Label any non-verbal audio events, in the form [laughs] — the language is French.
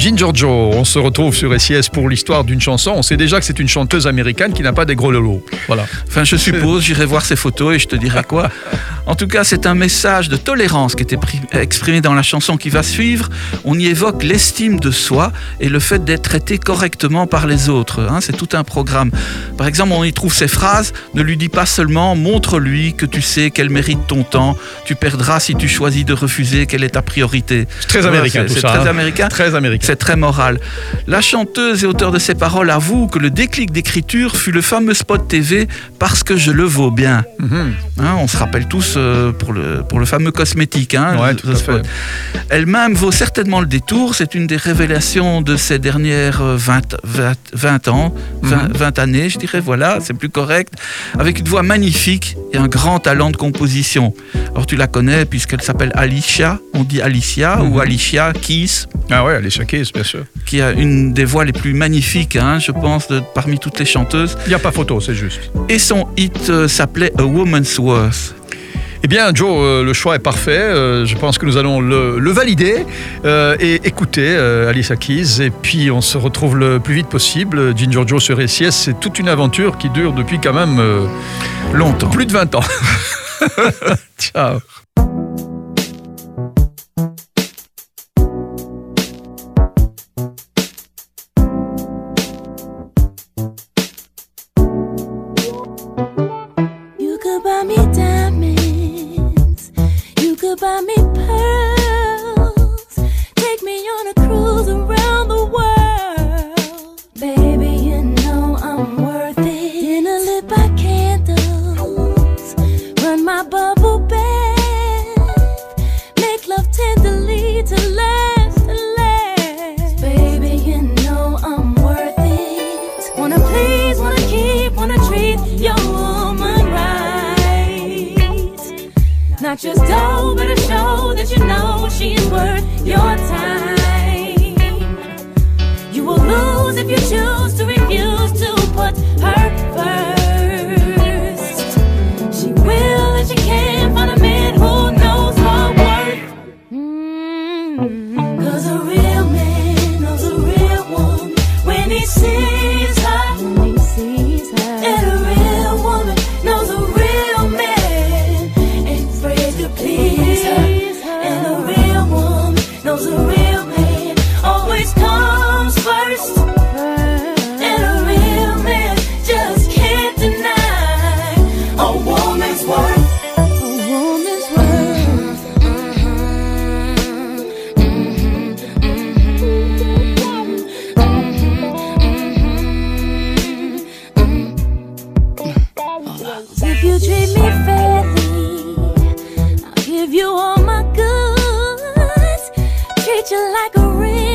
Ginger Joe, on se retrouve sur SIS pour l'histoire d'une chanson. On sait déjà que c'est une chanteuse américaine qui n'a pas des gros lolos. Voilà. Enfin, je suppose, j'irai voir ses photos et je te dirai quoi. En tout cas, c'est un message de tolérance qui était exprimé dans la chanson qui va suivre. On y évoque l'estime de soi et le fait d'être traité correctement par les autres. Hein. c'est tout un programme. Par exemple, on y trouve ces phrases Ne lui dis pas seulement montre-lui que tu sais qu'elle mérite ton temps. Tu perdras si tu choisis de refuser. Quelle est ta priorité C'est très américain tout ça. C'est très hein. américain. Très américain. C'est très moral. La chanteuse et auteur de ces paroles avoue que le déclic d'écriture fut le fameux spot TV parce que je le vaux bien. Mhm. Hein, on se rappelle tous euh, pour, le, pour le fameux cosmétique. Hein, Elle-même vaut certainement le détour. C'est une des révélations de ces dernières 20, 20, ans, 20, mhm. années, je dirais. Voilà, c'est plus correct. Avec une voix magnifique et un grand talent de composition. Alors tu la connais puisqu'elle s'appelle Alicia. On dit Alicia ou mhm. Alicia Keys. Ah ouais, Alicia Keys, bien sûr. Qui a une des voix les plus magnifiques, hein, je pense, de, parmi toutes les chanteuses. Il n'y a pas photo, c'est juste. Et son hit euh, s'appelait A Woman's Worth. Eh bien, Joe, euh, le choix est parfait. Euh, je pense que nous allons le, valider et écouter Alicia Keys. Et puis, on se retrouve le plus vite possible. Ginger Joe sur SIS, c'est toute une aventure qui dure depuis quand même longtemps. Plus de 20 ans. [laughs] Ciao. Buy me your time. give you all my goods, treat you like a ring.